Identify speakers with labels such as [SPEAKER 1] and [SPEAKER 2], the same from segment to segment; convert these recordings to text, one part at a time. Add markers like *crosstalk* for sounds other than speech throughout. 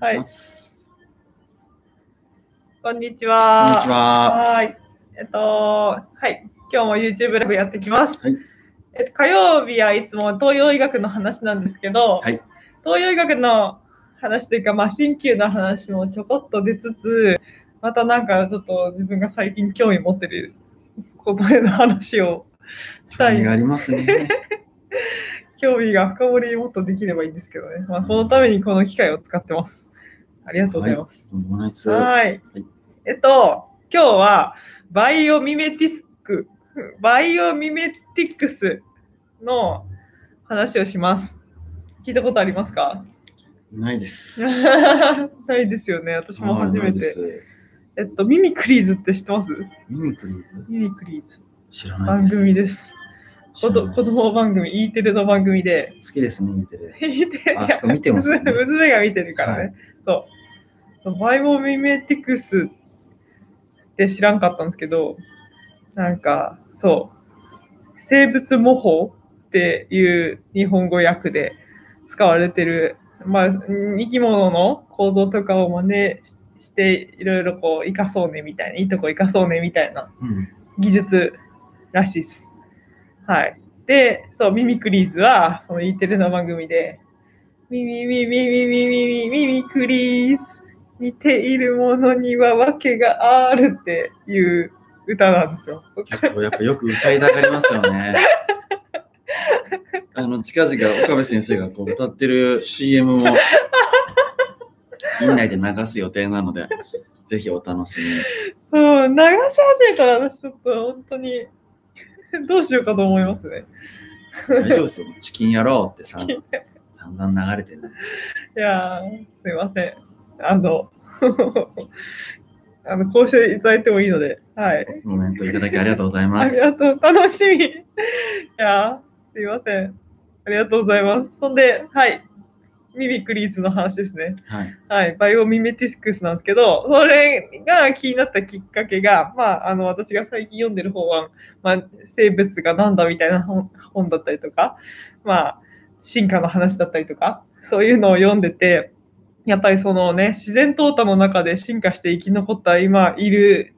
[SPEAKER 1] はいこんにちは。
[SPEAKER 2] こんにちは。
[SPEAKER 1] はい。えっと、はい。今日も YouTube ライブやってきます。
[SPEAKER 2] はい
[SPEAKER 1] えっと、火曜日はいつも東洋医学の話なんですけど、
[SPEAKER 2] はい
[SPEAKER 1] 東洋医学の話というか、まあ、鍼灸の話もちょこっと出つつ、またなんかちょっと自分が最近興味持ってることへの話をしたい
[SPEAKER 2] 興味がありますね。*laughs*
[SPEAKER 1] 興味が深掘りもっとできればいいんですけどね。まあ、そのためにこの機械を使ってます。ありがとうございます。はい。
[SPEAKER 2] はい
[SPEAKER 1] えっと、今日はバイオミメティスク、バイオミメティクスの話をします。聞いたことありますか？
[SPEAKER 2] ないです。*laughs*
[SPEAKER 1] ないですよね。私も初めて。えっと、ミミクリーズって知ってます？
[SPEAKER 2] ミミクリーズ？
[SPEAKER 1] ミミクリーズ。
[SPEAKER 2] 知らない
[SPEAKER 1] 番
[SPEAKER 2] です。
[SPEAKER 1] 組です。子供番組、E テレの番組で。
[SPEAKER 2] 好きですね、見てる。
[SPEAKER 1] E テレ *laughs*
[SPEAKER 2] あそこ見てますよね
[SPEAKER 1] 娘娘が見てるからね。
[SPEAKER 2] はい
[SPEAKER 1] そう。バイオミメティクスって知らんかったんですけど、なんか、そう。生物模倣っていう日本語訳で使われてる、まあ、生き物の構造とかを真似して、いろいろこう、生かそうねみたいな、いいとこ生かそうねみたいな。技術らしいです。はい。で、そう、ミミクリーズは、その E テレの番組で、ミミミミミミミミミミクリーズ、似ているものには訳があるっていう歌なんですよ。
[SPEAKER 2] 結構やっぱよく歌いたがりますよね。*laughs* あの、近々岡部先生がこう歌ってる CM も、院内で流す予定なので、ぜひお楽しみに。
[SPEAKER 1] そう、流し始めたら私ちょっと本当に、どうしようかと思いますね。
[SPEAKER 2] 大丈夫ですよ。チキンやろうってさ、散々流れてる。
[SPEAKER 1] いやー、すいません。あの、*laughs* あの、こうしていただいてもいいので、はい。
[SPEAKER 2] コメントいただきありがとうございます
[SPEAKER 1] あり。がとう。楽しみ。*laughs* いやー、すいません。ありがとうございます。そんで、はい。ミミクリーズの話ですね。
[SPEAKER 2] はい。
[SPEAKER 1] はい。バイオミメティクスなんですけど、それが気になったきっかけが、まあ、あの、私が最近読んでる本は、まあ、生物がなんだみたいな本本だったりとか、まあ、進化の話だったりとか、そういうのを読んでて、やっぱりそのね、自然淘汰の中で進化して生き残った今いる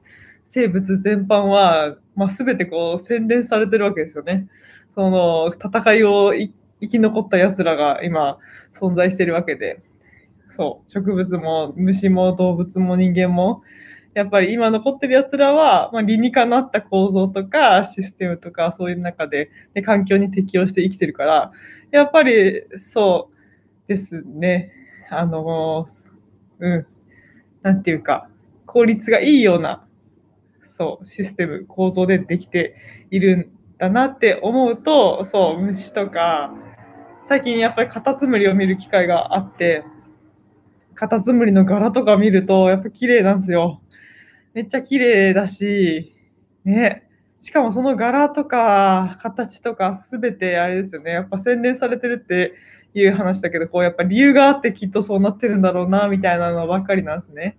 [SPEAKER 1] 生物全般は、まあ、全てこう洗練されてるわけですよね。その戦いを生き残った奴らが今存在してるわけで、そう、植物も虫も動物も人間も、やっぱり今残ってる奴らは、まあ、理にかなった構造とかシステムとかそういう中で、で環境に適応して生きてるから、やっぱりそうですね。あの、うん、なんていうか、効率がいいような、そう、システム、構造でできているんだなって思うと、そう、虫とか、最近やっぱりカタツムリを見る機会があって、カタツムリの柄とか見ると、やっぱ綺麗なんですよ。めっちゃ綺麗だし、ね。しかもその柄とか形とかすべてあれですよね。やっぱ洗練されてるっていう話だけど、こうやっぱ理由があってきっとそうなってるんだろうな、みたいなのばっかりなんですね。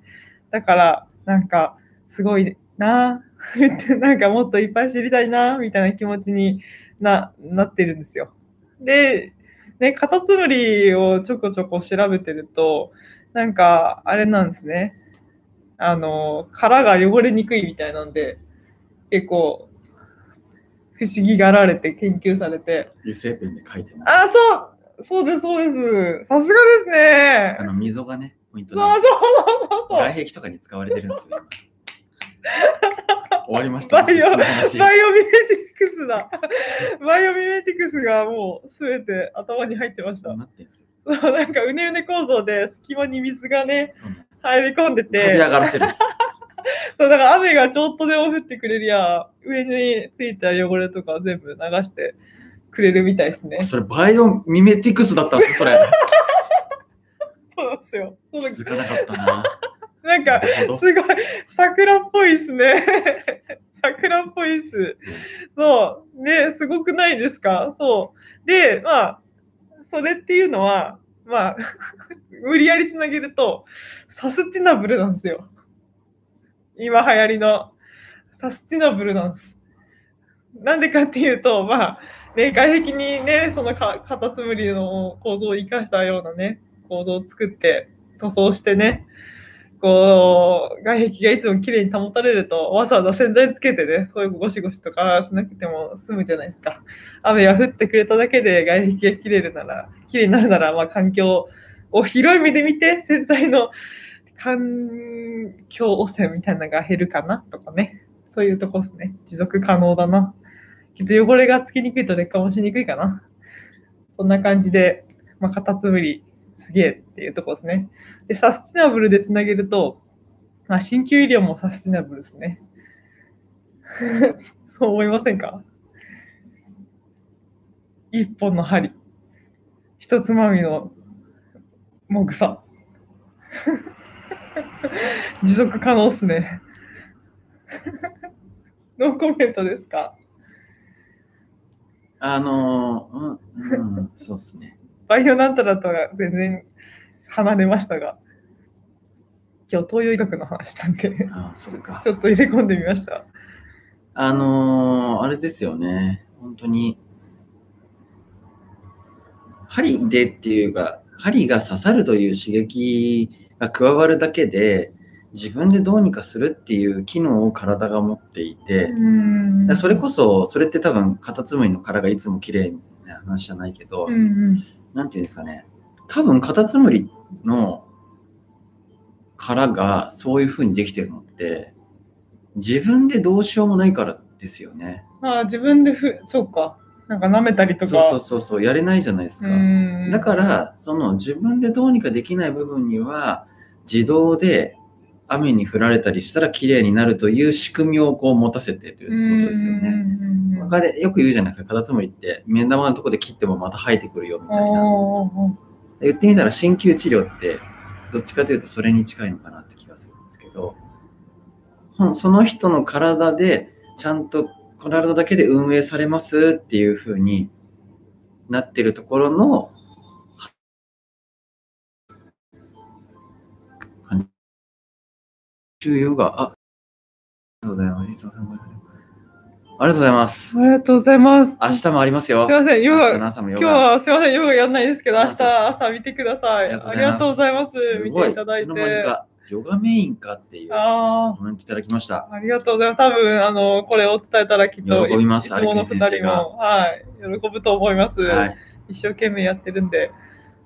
[SPEAKER 1] だから、なんか、すごいな、*laughs* なんかもっといっぱい知りたいな、みたいな気持ちにななってるんですよ。で、ね、カタツムリをちょこちょこ調べてると、なんか、あれなんですね。あの、殻が汚れにくいみたいなんで、結構、不思議がられて研究されて。
[SPEAKER 2] 油性ペンで書いてます。
[SPEAKER 1] あ、そうそうです、そうです。さすがですね
[SPEAKER 2] あ。の溝がね、ポイントなんです
[SPEAKER 1] そうそうそう。
[SPEAKER 2] 外壁とかに使われてるんですよ。今終わりました。
[SPEAKER 1] バイオミメティクスだ。バイオミメティクスがもうすべて頭に入ってました。
[SPEAKER 2] なってんですよ。
[SPEAKER 1] なんかうねうね構造で隙間に水がね。入り込んで
[SPEAKER 2] 飛び
[SPEAKER 1] て、
[SPEAKER 2] 上がらせるんです。
[SPEAKER 1] そうだから雨がちょっとでも降ってくれりゃ、上についた汚れとか全部流してくれるみたいですね。
[SPEAKER 2] それバイオミメティクスだったんですよ、それ。*laughs*
[SPEAKER 1] そうなんですよ。
[SPEAKER 2] 気づかなかったな。*laughs*
[SPEAKER 1] なんか。すごい、桜っぽいですね。*laughs* 桜っぽいです。そう。ね、すごくないですか？そう。で、まあ、それっていうのは、まあ、無理やりつなげると、サスティナブルなんですよ。今流行りのサスティナブルなんです。なんでかっていうと、まあ、ね、外壁にね、そのかカタツムリの構造を生かしたようなね、構造を作って、塗装してね、こう、外壁がいつも綺麗に保たれると、わざわざ洗剤つけてね、そういうゴシゴシとかしなくても済むじゃないですか。雨が降ってくれただけで外壁が綺麗なら、綺麗になるなら、まあ環境を広い目で見て、洗剤の環境汚染みたいなのが減るかなとかね。そういうとこですね。持続可能だな。汚れがつきにくいと劣化もしにくいかな。そんな感じで、まあ、カタツムリすげえっていうとこですね。で、サスティナブルでつなげると、まあ、鍼灸医療もサスティナブルですね。*laughs* そう思いませんか？一本の針、一つまみのもぐさ。*laughs* 持続可能っすね。*laughs* ノーコメントですか？
[SPEAKER 2] あのー、うん、うん、そうですね。
[SPEAKER 1] バイオなんたらとは全然離れましたが、今日東洋医学の話なんで、
[SPEAKER 2] ああ、そうか
[SPEAKER 1] ち。ょっと入れ込んでみました。
[SPEAKER 2] あのー、あれですよね。本当に、針でっていうか、針が刺さるという刺激が加わるだけで、自分でどうにかするっていう機能を体が持っていて、それこそ、それって多分、カタツムリの殻がいつも綺麗みたいな話じゃないけど、
[SPEAKER 1] うん
[SPEAKER 2] ていうんですかね。多分、カタツムリの殻がそういう風にできてるのって、自分でどうしようもないからですよね。
[SPEAKER 1] まあ自分でふ、そうか、なんか舐めたりとか。
[SPEAKER 2] そうそうそうそう、やれないじゃないですか。
[SPEAKER 1] うん
[SPEAKER 2] だから、その自分でどうにかできない部分には、自動で雨に降られたりしたら綺麗になるという仕組みをこう持たせてるってことですよね。
[SPEAKER 1] ね
[SPEAKER 2] 他でよく言うじゃないですか、カタツムリって、目玉のとこで切ってもまた生えてくるよみたいな。言ってみたら、鍼灸治療って、どっちかというとそれに近いのかなって気がするんですけど、その人の体で、ちゃんと体だけで運営されますっていう風になってるところの、重要が、あ、ありがとうございます。ありがとうございます。
[SPEAKER 1] ありがとうございます。
[SPEAKER 2] 明日もありますよ。
[SPEAKER 1] すいません、ヨガ今日
[SPEAKER 2] ガ。
[SPEAKER 1] はすいません、ヨガやんないですけど、明日
[SPEAKER 2] 朝
[SPEAKER 1] 朝見てください。あ
[SPEAKER 2] あ
[SPEAKER 1] りがとうございます。見
[SPEAKER 2] ご
[SPEAKER 1] ていただいて。
[SPEAKER 2] かヨガメインかっていう
[SPEAKER 1] あ
[SPEAKER 2] コメントいただきました。
[SPEAKER 1] あ、ありがとうございます。多分、あの、これを伝えたらきっと、
[SPEAKER 2] 喜びます
[SPEAKER 1] いつもの二人も、はい、喜ぶと思います。
[SPEAKER 2] はい。
[SPEAKER 1] 一生懸命やってるんで、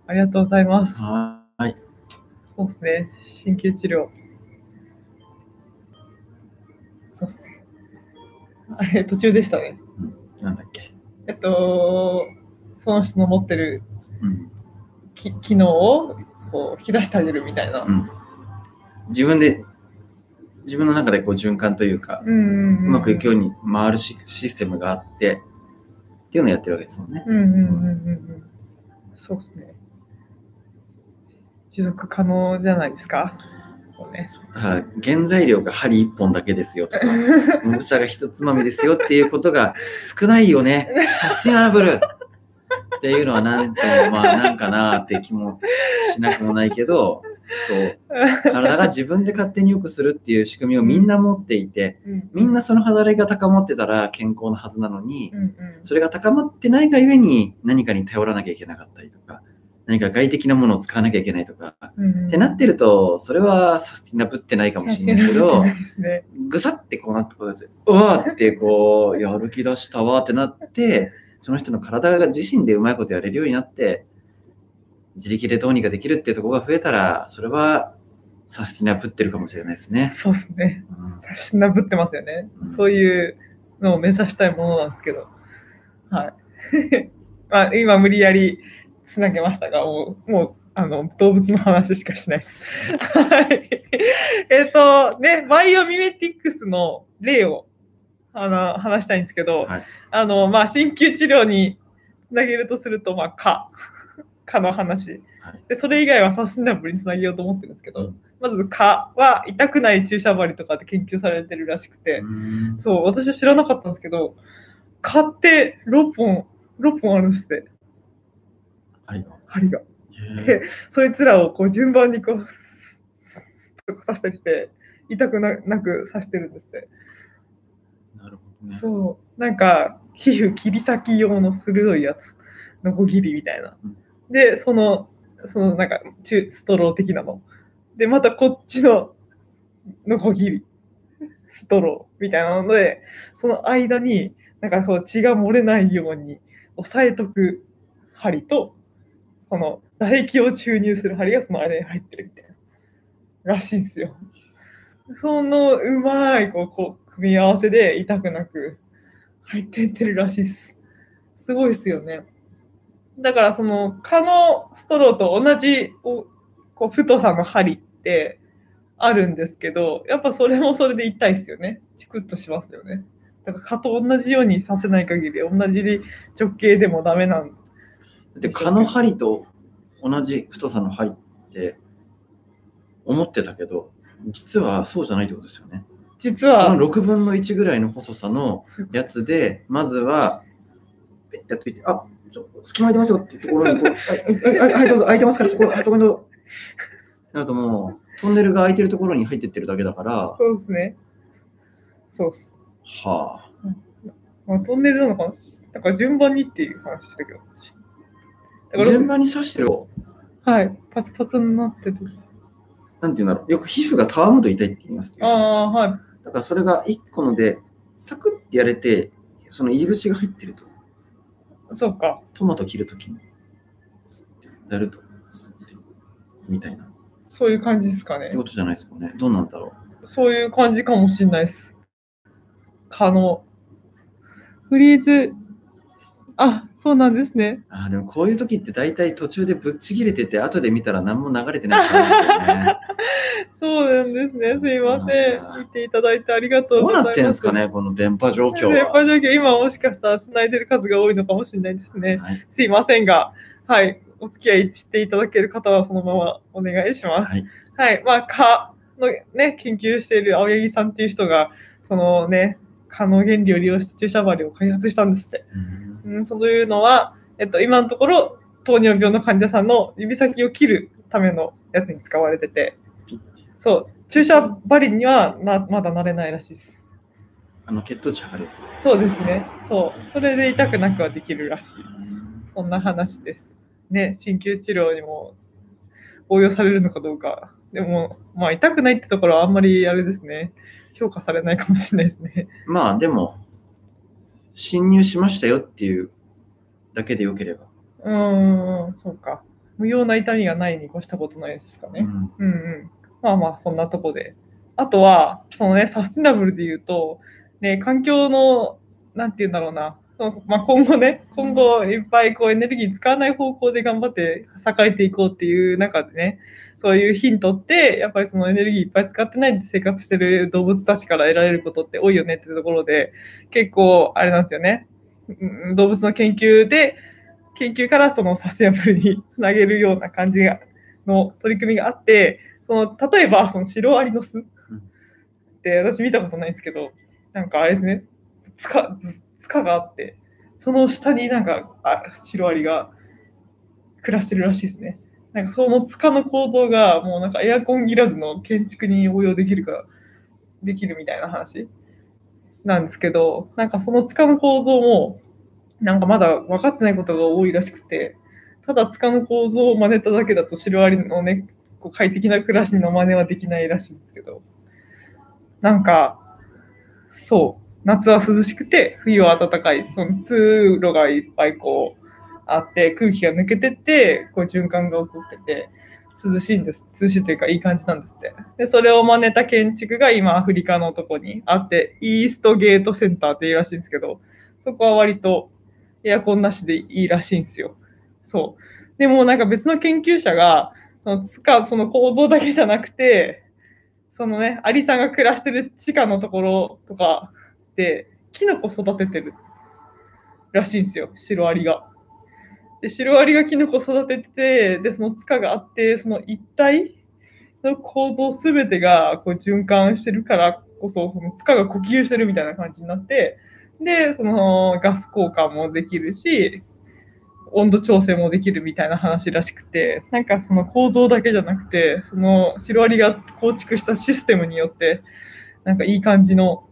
[SPEAKER 1] ありがとうございます。
[SPEAKER 2] はい。
[SPEAKER 1] そうですね。鍼灸治療。あれ、途中でしたね。
[SPEAKER 2] なんだっけ。
[SPEAKER 1] えっと、その人の持ってる
[SPEAKER 2] うん。
[SPEAKER 1] き機能をこう引き出してあげるみたいな。
[SPEAKER 2] うん。自分で、自分の中でこう循環というか、
[SPEAKER 1] うんうんうん、
[SPEAKER 2] うまくいくように回るシシステムがあって、っていうのをやってるわけですもんね。
[SPEAKER 1] うんうんうんうんうん。そうですね。持続可能じゃないですか。そうね。
[SPEAKER 2] だから、原材料が針一本だけですよとか、*laughs* もぐさが一つまみですよっていうことが少ないよね。サスティナブルっていうのはなんともまあなんかなって気もしなくもないけど、そう。体が自分で勝手に良くするっていう仕組みをみんな持っていて、
[SPEAKER 1] うん
[SPEAKER 2] みんなその働きが高まってたら健康なはずなのに
[SPEAKER 1] う、んうん
[SPEAKER 2] それが高まってないがゆえに何かに頼らなきゃいけなかったりとか、何か外的なものを使わなきゃいけないとか、
[SPEAKER 1] うん
[SPEAKER 2] ってなってると、それはサスティナブってないかもしれないですけど、
[SPEAKER 1] ね
[SPEAKER 2] ぐさってこうなってこうやって、うわーってこう、やる気出したわってなって、その人の体が自身でうまいことやれるようになって、自力でどうにかできるっていうところが増えたら、それはサスティナブってるかもしれないですね。
[SPEAKER 1] そうですね。
[SPEAKER 2] うん
[SPEAKER 1] しなぶってますよね。
[SPEAKER 2] うん
[SPEAKER 1] そういうのを目指したいものなんですけど。はい。*laughs* まあ、今無理やりつなげましたが、もう、もうあの動物の話しかしないです。はい。えっと、ね、バイオミメティックスの例をあの話したいんですけど、
[SPEAKER 2] はい
[SPEAKER 1] あの、まあ、鍼灸治療につなげるとすると、まあ、蚊。*laughs* 蚊の話。
[SPEAKER 2] はい
[SPEAKER 1] で、それ以外はサステナブルにつなげようと思ってるんですけど、
[SPEAKER 2] うん
[SPEAKER 1] まず蚊は痛くない注射針とかで研究されてるらしくて、
[SPEAKER 2] うん
[SPEAKER 1] そう、私は知らなかったんですけど、蚊って6本、6本あるんですって、針が。
[SPEAKER 2] へ
[SPEAKER 1] そいつらをこう順番にこう、スッと刺したりして、痛くななく刺してるんですって。
[SPEAKER 2] ーなるほどね。
[SPEAKER 1] そう、なんか、皮膚切り裂き用の鋭いやつ、ノコギリみたいな
[SPEAKER 2] うん。
[SPEAKER 1] で、その、そのなんか中ストロー的なの。で、またこっちのノコギリ、ストローみたいなので、その間になんかそう血が漏れないように押さえとく針と、その唾液を注入する針がその間に入ってるみたいな。らしいんですよ。そのうまいこうこう組み合わせで痛くなく入っていってるらしいです。すごいですよね。だからその蚊のストローと同じおこう太さの針ってあるんですけど、やっぱそれもそれで痛いですよね。チクッとしますよね。だから蚊と同じようにさせない限り、同じ直径でもダメなん
[SPEAKER 2] で、蚊の針と同じ太さの針って思ってたけど、実はそうじゃないってことですよね。
[SPEAKER 1] 実は、
[SPEAKER 2] その6分の1ぐらいの細さのやつで、まずは、ペッてやっといて、あちょ隙間空いてますよってところにこう、*laughs* はい、はい、はい、どうぞ、空いてますから、そこ、あそこにどうぞ。あともう、トンネルが空いてるところに入ってってるだけだから、
[SPEAKER 1] そうですね。そうっす。
[SPEAKER 2] はあ、
[SPEAKER 1] まあ、トンネルなのかな？だから順番にっていう話したけど。
[SPEAKER 2] 順番に刺してると、
[SPEAKER 1] はい、パツパツになってる。
[SPEAKER 2] なんていうんだろう、よく皮膚がたわむと痛いって言いますけど、
[SPEAKER 1] ああ、はい。
[SPEAKER 2] だからそれが1個ので、サクッてやれて、その入り口が入ってると、
[SPEAKER 1] そうか。
[SPEAKER 2] トマト切るときに、やると、みたいな。っ
[SPEAKER 1] そういう感じですかね
[SPEAKER 2] て。ことじゃないですかね。どうなんだろ
[SPEAKER 1] そういう感じかもしれないです。可能。フリーズ、あ、そうなんですね。
[SPEAKER 2] う。あーでもこういう時って大体途中でぶっちぎれてて、後で見たら何も流れてないね。*laughs*
[SPEAKER 1] そうなんですね。すいませ
[SPEAKER 2] なん。
[SPEAKER 1] 見ていただいてありがとう
[SPEAKER 2] どう
[SPEAKER 1] ございます。
[SPEAKER 2] なってんですかね、この電波状況
[SPEAKER 1] 電波
[SPEAKER 2] は。
[SPEAKER 1] 状況、今もしかしたら繋いでる数が多いのかもしれないですね。
[SPEAKER 2] はい。
[SPEAKER 1] すいませんが、はい。お付き合いしていただける方はそのままお願いします。
[SPEAKER 2] はい。
[SPEAKER 1] はい。まあ、蚊のね、研究している青柳さんっていう人が、そのね、蚊の原理を利用して注射針を開発したんですって。
[SPEAKER 2] うん
[SPEAKER 1] うん、そういうのは、えっと、今のところ、糖尿病の患者さんの指先を切るためのやつに使われててそう、注射針にはなまだ慣れないらしいです。
[SPEAKER 2] あの血糖値測るやつ。
[SPEAKER 1] そうですね。そう。それで痛くなくはできるらしい。そんな話です。ね、鍼灸治療にも応用されるのかどうか。でも、まあ、痛くないってところはあんまりあれですね。評価されないかもしれないですね。
[SPEAKER 2] まあでも、侵入しましたよっていうだけでよければ。
[SPEAKER 1] うーん、そうか。無用な痛みがないに越したことないですかね。
[SPEAKER 2] うん
[SPEAKER 1] うんうん。まあまあ、そんなとこで。あとは、そのね、サスティナブルで言うと、ね、環境の、なんて言うんだろうな、まあ、今後ね、今後いっぱいこうエネルギー使わない方向で頑張って栄えていこうっていう中でね、そういうヒントって、やっぱりそのエネルギーいっぱい使ってないで生活してる動物たちから得られることって多いよねっていうところで、結構あれなんですよね。動物の研究で、研究からそのサステナブルにつなげるような感じがの取り組みがあって、その例えばそのシロアリの巣って私見たことないんですけど、なんかあれですね、塚塚があって、その下になんかあシロアリが暮らしてるらしいですね。なんかその塚の構造がもうなんかエアコンいらずの建築に応用できるか、できるみたいな話なんですけど、なんかその塚の構造も、なんかまだ分かってないことが多いらしくて、ただ塚の構造を真似ただけだとシロアリのね、こう快適な暮らしの真似はできないらしいんですけど、なんか、そう、夏は涼しくて、冬は暖かい、その通路がいっぱいこうあって、空気が抜けてって、こう循環が起こってて、涼しいんです。涼しいというかいい感じなんですって。で、それを真似た建築が今アフリカのとこにあって、イーストゲートセンターっていうらしいんですけど、そこは割とエアコンなしでいいらしいんですよ。そう。でもなんか別の研究者が、そのつかその構造だけじゃなくて、そのね、アリさんが暮らしてる地下のところとかで、キノコ育ててるらしいんですよ、シロアリが。で、シロアリがキノコ育てて、で、その塚があって、その一体の構造すべてがこう循環してるからこそ、その塚が呼吸してるみたいな感じになって、で、そのガス交換もできるし、温度調整もできるみたいな話らしくて、なんかその構造だけじゃなくて、そのシロアリが構築したシステムによって、なんかいい感じの、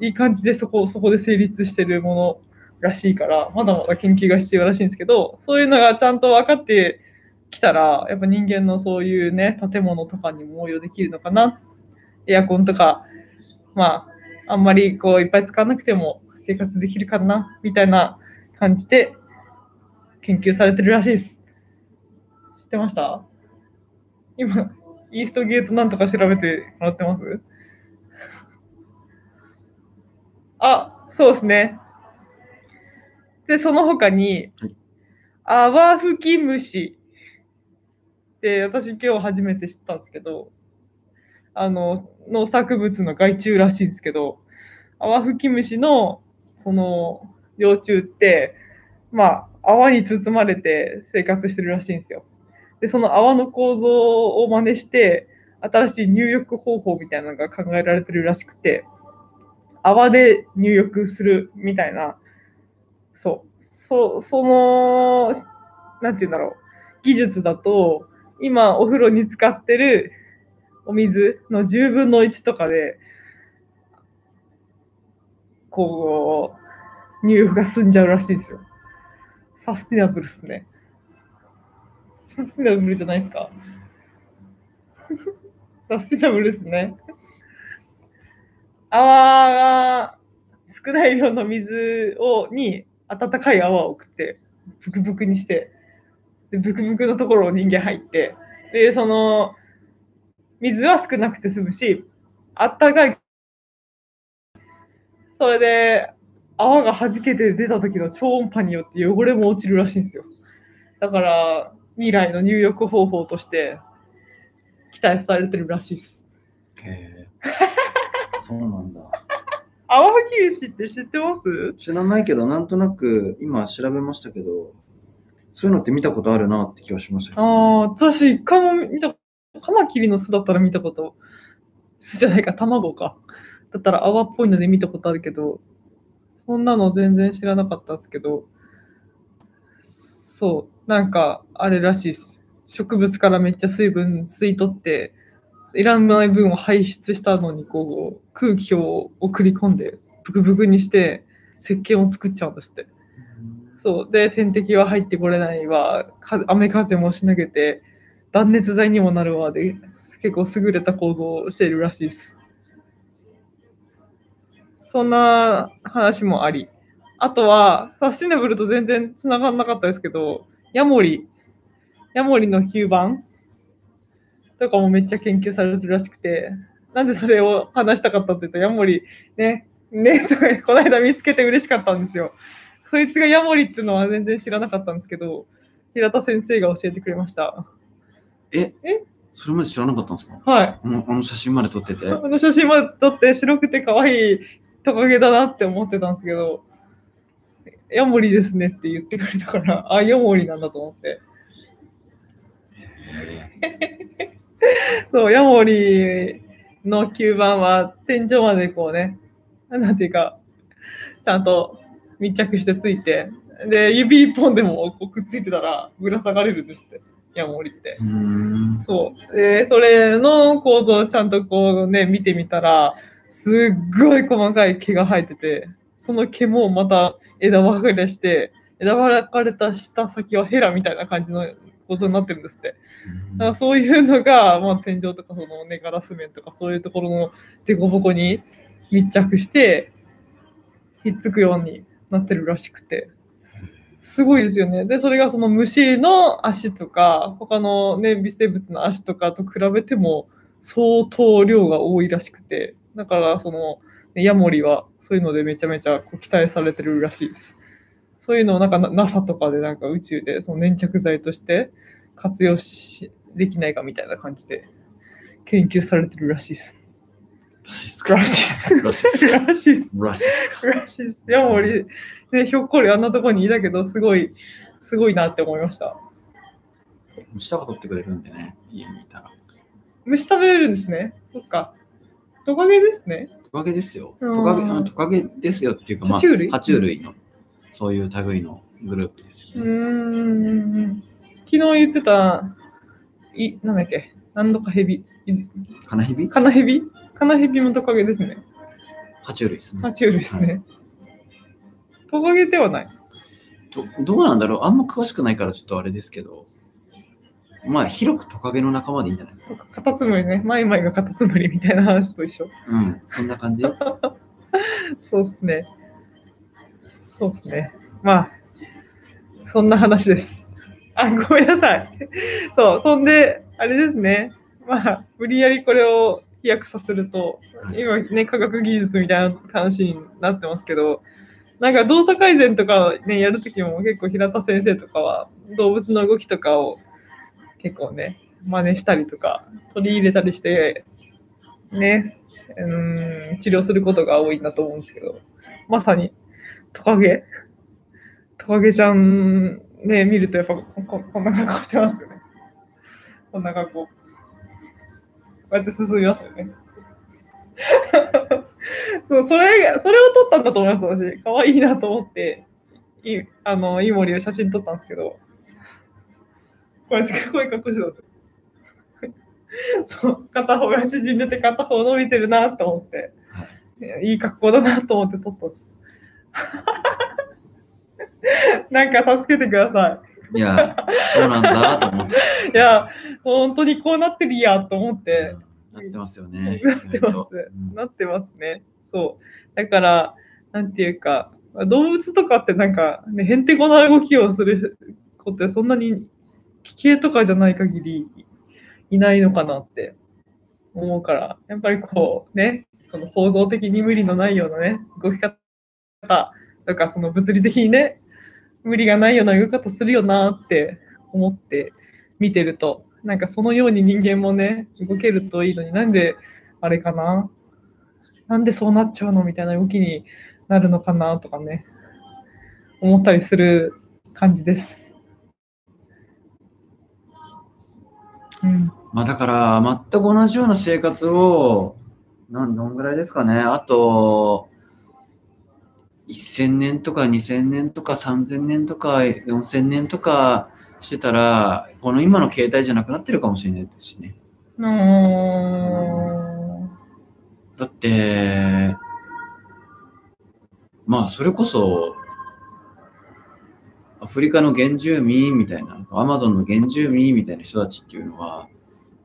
[SPEAKER 1] いい感じでそこ、そこで成立してるものらしいから、まだまだ研究が必要らしいんですけど、そういうのがちゃんと分かって来たら、やっぱ人間のそういうね、建物とかにも応用できるのかな。エアコンとか、まあ、あんまりこういっぱい使わなくても生活できるかな、みたいな感じで研究されてるらしいです。知ってました？今、イーストゲートなんとか調べてもらってます？あ、そうですね。で、その他に、泡吹き虫で、私今日初めて知ったんですけど、あの、農作物の害虫らしいんですけど、泡吹き虫の、その、幼虫って、まあ、泡に包まれて生活してるらしいんですよ。で、その泡の構造を真似して、新しい入浴方法みたいなのが考えられてるらしくて、泡で入浴するみたいな、そう、そその、なんて言うんだろう、技術だと、今お風呂に使ってるお水の10分の1とかで、こう、入浴が済んじゃうらしいですよ。サスティナブルっすね。サスティナブルじゃないですか。*laughs* サスティナブルっすね。泡が少ない量の水をに温かい泡を送って、ブクブクにして、でブクブクのところを人間入って、で、その、水は少なくて済むし、あったかい。それで、泡が弾けて出た時の超音波によって汚れも落ちるらしいんですよ。だから、未来の入浴方法として期待されてるらしいです。
[SPEAKER 2] へえ。そうなんだ。
[SPEAKER 1] 泡吹き虫って知ってます？
[SPEAKER 2] 知らないけど、なんとなく今調べましたけど、そういうのって見たことあるなって気がしました、
[SPEAKER 1] ね、ああ、私一回も見た、カマキリの巣だったら見たこと、巣じゃないか、卵か。だったら泡っぽいので見たことあるけど、そんなの全然知らなかったんですけど、そう、なんか、あれらしいです。植物からめっちゃ水分吸い取って、いらない分を排出したのに、こう、空気を送り込んで、ブクブクにして、石鹸を作っちゃうんですって。そう。で、点滴は入ってこれないわ、雨風もしのげて、断熱材にもなるわで、結構優れた構造をしているらしいです。そんな話もあり。あとは、サスティナブルと全然繋がんなかったですけど、ヤモリ、ヤモリの吸盤とかもめっちゃ研究されてるらしくて、なんでそれを話したかったって言うと、ヤモリ、ね、ね、と *laughs* かこの間見つけて嬉しかったんですよ。そいつがヤモリっていうのは全然知らなかったんですけど、平田先生が教えてくれました。
[SPEAKER 2] え？え？それまで知らなかったんですか？
[SPEAKER 1] はい。
[SPEAKER 2] あのあの写真まで撮ってて？あ
[SPEAKER 1] の写真まで撮って白くて可愛いトカゲだなって思ってたんですけど、ヤモリですねって言ってくれたから、あ、ヤモリなんだと思って。*laughs* そう、ヤモリの吸盤は天井までこうね、なんていうか、ちゃんと密着してついて、で、指一本でもくっついてたらぶら下がれるんですって、ヤモリって。そう。で、それの構造をちゃんとこうね、見てみたら、すっごい細かい毛が生えてて、その毛もまた枝分かれして、枝分かれた下先はヘラみたいな感じの構造になってるんですって。だからそういうのが、まあ、天井とかその、ね、ガラス面とかそういうところの凸凹に密着してひっつくようになってるらしくて。すごいですよね。で、それがその虫の足とか、他のね、微生物の足とかと比べても相当量が多いらしくて、だからその、ね、ヤモリはそういうのでめちゃめちゃこう期待されてるらしいです。そういうのをなんか NASA とかでなんか宇宙でその粘着剤として活用しできないかみたいな感じで研究されてるらしいです。
[SPEAKER 2] らしいっすか？
[SPEAKER 1] らしいっす。らしいっす。らしいっす。
[SPEAKER 2] らしいっす。
[SPEAKER 1] らしいっす。いや、もう俺、ね、ひょっこりあんなとこにいたけど、すごい、すごいなって思いました。
[SPEAKER 2] 虫とか取ってくれるんでね、家にいたら。
[SPEAKER 1] 虫食べれるんですね。そっか。トカゲですね。
[SPEAKER 2] トカゲですよ。トカゲトカゲですよっていうか、まあ、
[SPEAKER 1] 爬虫類？
[SPEAKER 2] 爬虫類の、そういう類のグループです
[SPEAKER 1] よね。うん。昨日言ってた、い、なんだっけ、何度かヘビ。
[SPEAKER 2] カナヘビ
[SPEAKER 1] カナヘビカナヘビもトカゲですね。
[SPEAKER 2] 爬虫類ですね。
[SPEAKER 1] 爬虫類ですね。はい、トカゲではない
[SPEAKER 2] ど。どうなんだろう？あんま詳しくないからちょっとあれですけど。まあ広くトカゲの仲間でいいんじゃないですか。
[SPEAKER 1] カタツムリね。マイマイがカタツムリみたいな話と一緒。
[SPEAKER 2] うん、そんな感じ？*laughs*
[SPEAKER 1] そうっすね。そうっすね。まあ、そんな話です。あ、ごめんなさい。そう、そんで、あれですね。まあ、無理やりこれを飛躍させると、今ね、科学技術みたいな話になってますけど、なんか動作改善とかね、やるときも結構平田先生とかは動物の動きとかを結構ね、真似したりとか取り入れたりして、ね、うん、治療することが多いんだと思うんですけど、まさにトカゲ？トカゲちゃんね、見るとやっぱこここんな格好してますよね。こんな格好。こうやって進みますよね。*laughs* そうそれそれを撮ったんだと思います、私。可愛いなと思って、いあの、イモリを写真撮ったんですけど、こうやってこういう格好してたんですよ。*laughs* そう、片方が縮んでて片方伸びてるなと思って、いい格好だなと思って撮ったんです。*laughs* なんか助けてくださ
[SPEAKER 2] いや、そうなんだと思って。
[SPEAKER 1] い。*laughs* いや、本当にこうなってるやと思って、
[SPEAKER 2] なってますよね。
[SPEAKER 1] なってますなってますね。そう。だから、なんていうか、動物とかってなんか、ね、へんてこな動きをする子ってそんなに奇形とかじゃない限りいないのかなって思うから、やっぱりこうね、その構造的に無理のないようなね、動き方とか、その物理的にね、無理がないような動き方するよなって思って見てると、なんかそのように人間もね、動けるといいのになんであれかななんでそうなっちゃうの？みたいな動きになるのかなとかね、思ったりする感じです。うん。
[SPEAKER 2] まあだから、全く同じような生活を、なんどんぐらいですかね。あと、1000年とか2000年とか3000年とか4000年とかしてたら、この今の携帯じゃなくなってるかもしれないですしね。
[SPEAKER 1] う。
[SPEAKER 2] だって、まあそれこそ、アフリカの原住民みたいな、アマゾンの原住民みたいな人たちっていうのは、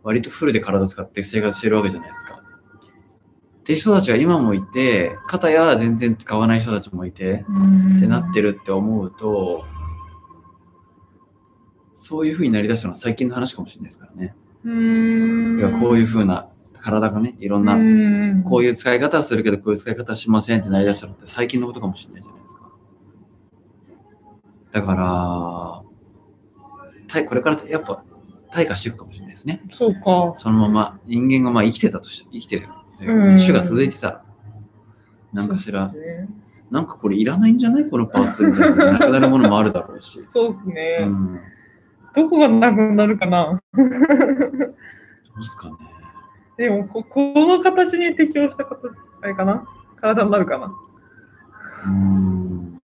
[SPEAKER 2] 割とフルで体使って生活してるわけじゃないですか。っていう人たちが今もいて、肩や全然使わない人たちもいて、ってなって
[SPEAKER 1] る。
[SPEAKER 2] るって思うと、そういう風になりだしたのは最近の話かもしれないですからね。
[SPEAKER 1] うーん。
[SPEAKER 2] いやこういう風な体がね、いろんな、
[SPEAKER 1] な
[SPEAKER 2] こう
[SPEAKER 1] いう
[SPEAKER 2] 使い方はするけど、こういう使い方はしませんってなりだしたのって最近のことかもしれないじゃないですか。だから、これからやっぱ退化していくかもしれないですね。
[SPEAKER 1] ん。そうか。
[SPEAKER 2] そのまま人間がまあ生きてたとして、生きてる。
[SPEAKER 1] うん
[SPEAKER 2] 種が続いてたら、なんかしら、
[SPEAKER 1] ね
[SPEAKER 2] なんかこれいらないんじゃない？このパーツみたいな、なくなるものもあるだろうし。
[SPEAKER 1] そうですね。
[SPEAKER 2] うん。
[SPEAKER 1] どこがなくなるかな？
[SPEAKER 2] どうすかね。
[SPEAKER 1] でもこ、この形に適応したこと、あれかな？体になるかな？
[SPEAKER 2] うーん。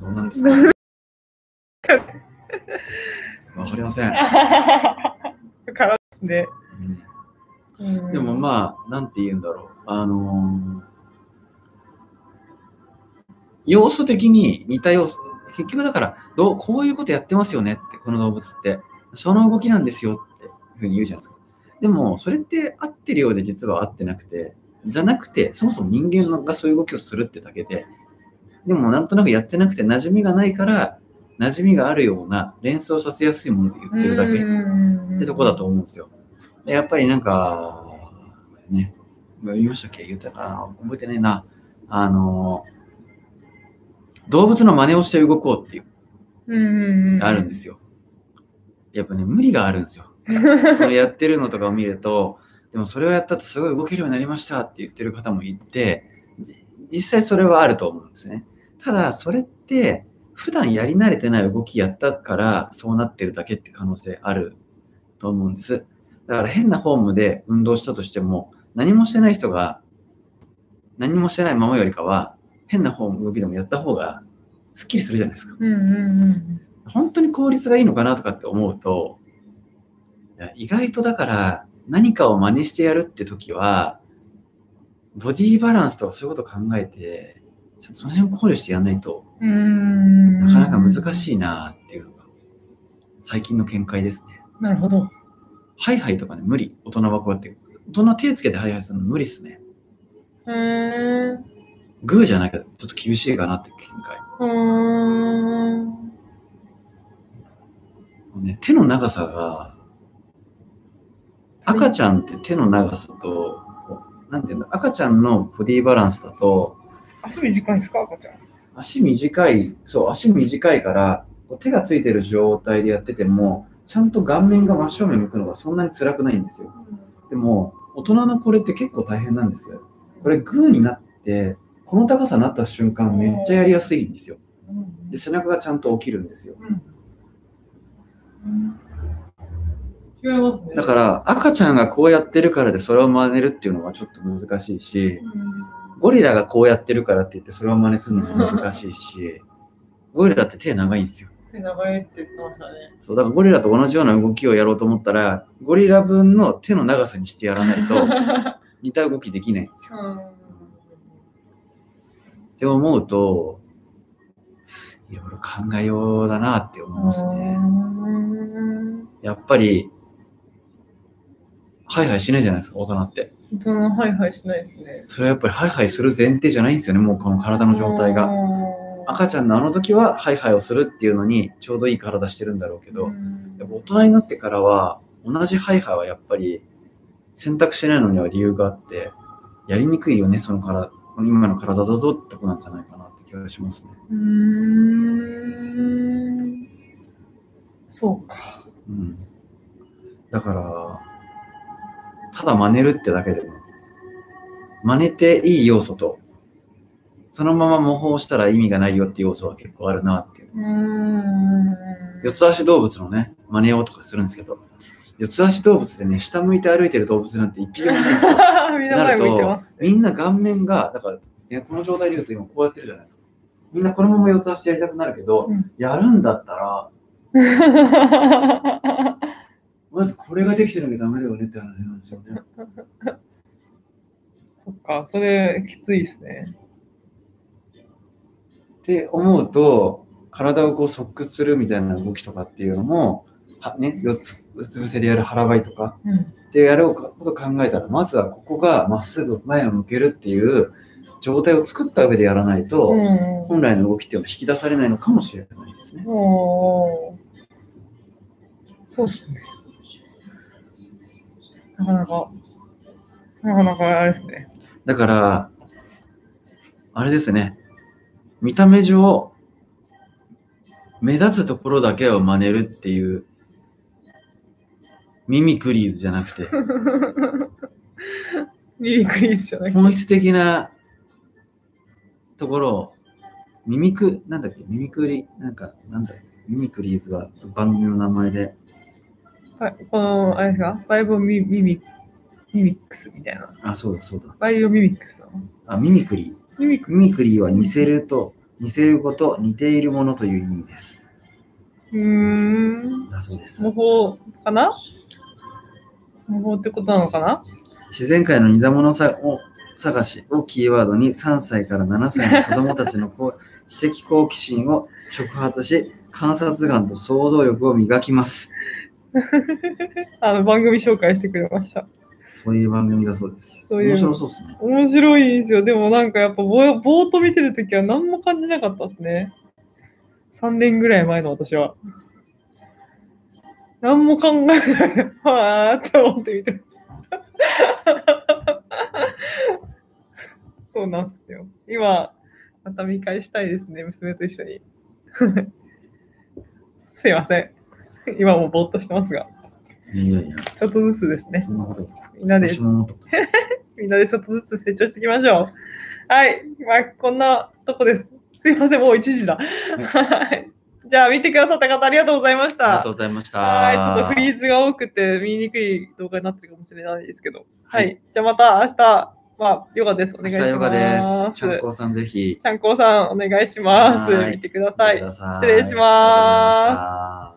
[SPEAKER 2] どうなんですかわかりません。*laughs*
[SPEAKER 1] からですね。
[SPEAKER 2] うん
[SPEAKER 1] うん
[SPEAKER 2] でもまあ、なんて言うんだろう。あのー要素的に似た要素。結局だからどう、こういうことやってますよねって、この動物って。その動きなんですよっていうふうに言うじゃないですか。でも、それって合ってるようで実は合ってなくて、じゃなくて、そもそも人間がそういう動きをするってだけで、でもなんとなくやってなくて馴染みがないから、馴染みがあるような連想させやすいもので言ってるだけ。ってとこだと思うんですよ。でやっぱりなんか、ね、言いましたっけ？言ったかな？覚えてないな。あの、動物の真似をして動こうっていう、
[SPEAKER 1] うん。
[SPEAKER 2] あるんですよ。やっぱね、無理があるんですよ。*laughs* そのやってるのとかを見ると、でもそれをやったとすごい動けるようになりましたって言ってる方もいて、じ実際それはあると思うんですね。ただ、それって、普段やり慣れてない動きやったからそうなってるだけって可能性あると思うんです。だから変なフォームで運動したとしても、何もしてない人が何もしてないままよりかは、変なフォーム動きでもやった方がすっきりするじゃないですか。
[SPEAKER 1] うんうんうん
[SPEAKER 2] 本当に効率がいいのかなとかって思うと、意外とだから何かを真似してやるって時は、ボディバランスとかそういうことを考えて、その辺を考慮してやらないと
[SPEAKER 1] うん。
[SPEAKER 2] なかなか難しいなっていうのが最近の見解ですね。
[SPEAKER 1] なるほど。
[SPEAKER 2] ハイハイとかね、無理。大人はこうやって。大人手つけてハイハイするの無理っすね。
[SPEAKER 1] うーん。
[SPEAKER 2] グーじゃなきゃちょっと厳しいかなって見解。
[SPEAKER 1] うーん。
[SPEAKER 2] ね、手の長さが、赤ちゃんって手の長さと、なんていうんだ、赤ちゃんのボディバランスだと、
[SPEAKER 1] 足短いですか、赤ちゃん。
[SPEAKER 2] 足短い、そう、足短いから、手がついてる状態でやってても、ちゃんと顔面が真正面向くのがそんなに辛くないんですよ。でも、大人のこれって結構大変なんですよ。これ、グーになって、この高さになった瞬間、めっちゃやりやすいんですよ。
[SPEAKER 1] うん
[SPEAKER 2] で、背中がちゃんと起きるんですよ。
[SPEAKER 1] うん違いますね。
[SPEAKER 2] だから、赤ちゃんがこうやってるからでそれを真似るっていうのはちょっと難しいし、ゴリラがこうやってるからって言ってそれを真似するのも難しいし、*laughs* ゴリラって手長いんですよ。
[SPEAKER 1] 手長いって言ってましたね。
[SPEAKER 2] そう、だからゴリラと同じような動きをやろうと思ったら、ゴリラ分の手の長さにしてやらないと *laughs* 似た動きできないんですよ。って思うと、いろいろ考えようだなって思いますね。やっぱり、ハイハイしないじゃないですか、大人って。
[SPEAKER 1] うん、はいはいしないですね。
[SPEAKER 2] それはやっぱりハイハイする前提じゃないんですよね、もうこの体の状態が。赤ちゃんのあの時はハイハイをするっていうのにちょうどいい体してるんだろうけど、やっぱ大人になってからは同じハイハイはやっぱり選択しないのには理由があって、やりにくいよね、その体、今の体だとってことなんじゃないかなって気がしますね。
[SPEAKER 1] うーん。そうか。
[SPEAKER 2] うん。だから、ただ真似るってだけでも、真似ていい要素と、そのまま模倣したら意味がないよっていう要素は結構あるなっていう。四つ足動物のね、真似をとかするんですけど、四つ足動物でね、下向いて歩いてる動物なんて一匹もいないんですよ。*laughs*
[SPEAKER 1] みんな前向いてますね。
[SPEAKER 2] みんな顔面が、だから、ね、この状態で言うと今こうやってるじゃないですか。みんなこのまま四つ足でやりたくなるけど、
[SPEAKER 1] うん
[SPEAKER 2] やるんだったら、*laughs* まずこれができてなきゃダメだよねって話なんですよね。*laughs*
[SPEAKER 1] そっか、それきついですね。
[SPEAKER 2] って思うと、体をこう側屈するみたいな動きとかっていうのも、はね、四つうつ伏せでやる腹ばいとか
[SPEAKER 1] うん。
[SPEAKER 2] ってやること考えたら、まずはここがまっすぐ前を向けるっていう状態を作った上でやらないと、
[SPEAKER 1] うん
[SPEAKER 2] 本来の動きっていうのは引き出されないのかもしれないですね。
[SPEAKER 1] そうですね。なかなか、なかなかあれですね。
[SPEAKER 2] だから、あれですね、見た目上、目立つところだけを真似るっていう、ミミクリーズじゃなくて、*laughs*
[SPEAKER 1] ミミクリーズじゃなくて。
[SPEAKER 2] 本質的なところを、ミミク、なんだっけ、ミミクリ、なんか、なんだっけ、ミミクリーズは番組の名前で、
[SPEAKER 1] はい、この、あれですか、バイオミミミミミックスみたいな。
[SPEAKER 2] あ、そうだそうだ。
[SPEAKER 1] バイオミミックスなの？
[SPEAKER 2] あ、ミミクリー。
[SPEAKER 1] ミミク
[SPEAKER 2] リーは似せると、似せること、似ているものという意味です。
[SPEAKER 1] うーん。
[SPEAKER 2] だそうです。
[SPEAKER 1] 模倣かな？模倣ってことなのかな？
[SPEAKER 2] 自然界の似たものさを探しをキーワードに3歳から7歳の子供たちの *laughs* 知的好奇心を触発し、観察眼と想像力を磨きます。*laughs*
[SPEAKER 1] あの番組紹介してくれました。
[SPEAKER 2] そういう番組だそうです。
[SPEAKER 1] そういう
[SPEAKER 2] 面白そうですね。
[SPEAKER 1] 面白いですよ。でもなんかやっぱぼぼーっと見てるときは何も感じなかったですね。3年ぐらい前の私は。何も考えない。はーって思って見てます。*laughs* そうなんですよ。今、また見返したいですね、娘と一緒に。*laughs* すいません。今もぼーっとしてますが、
[SPEAKER 2] いやいや、
[SPEAKER 1] ちょっとずつですね。
[SPEAKER 2] そんなこと。
[SPEAKER 1] みんなで
[SPEAKER 2] 少しも思ったことないです
[SPEAKER 1] みんなでちょっとずつ成長していきましょう。はい。まあ、こんなとこです。すいません、もう1時だ。はい。*laughs* じゃあ、見てくださった方、ありがとうございました
[SPEAKER 2] ありがと。うございました。
[SPEAKER 1] はい。ちょっとフリーズが多くて見にくい動画になってるかもしれないですけど。はい。
[SPEAKER 2] はい
[SPEAKER 1] じゃあ、また明日はヨガです。お
[SPEAKER 2] 明
[SPEAKER 1] 願いします。
[SPEAKER 2] 日ヨガです。ちゃんこさんぜひ。
[SPEAKER 1] ちゃんこさん、お願いします。
[SPEAKER 2] はい
[SPEAKER 1] 見てください
[SPEAKER 2] 見てく。ださ
[SPEAKER 1] 失礼します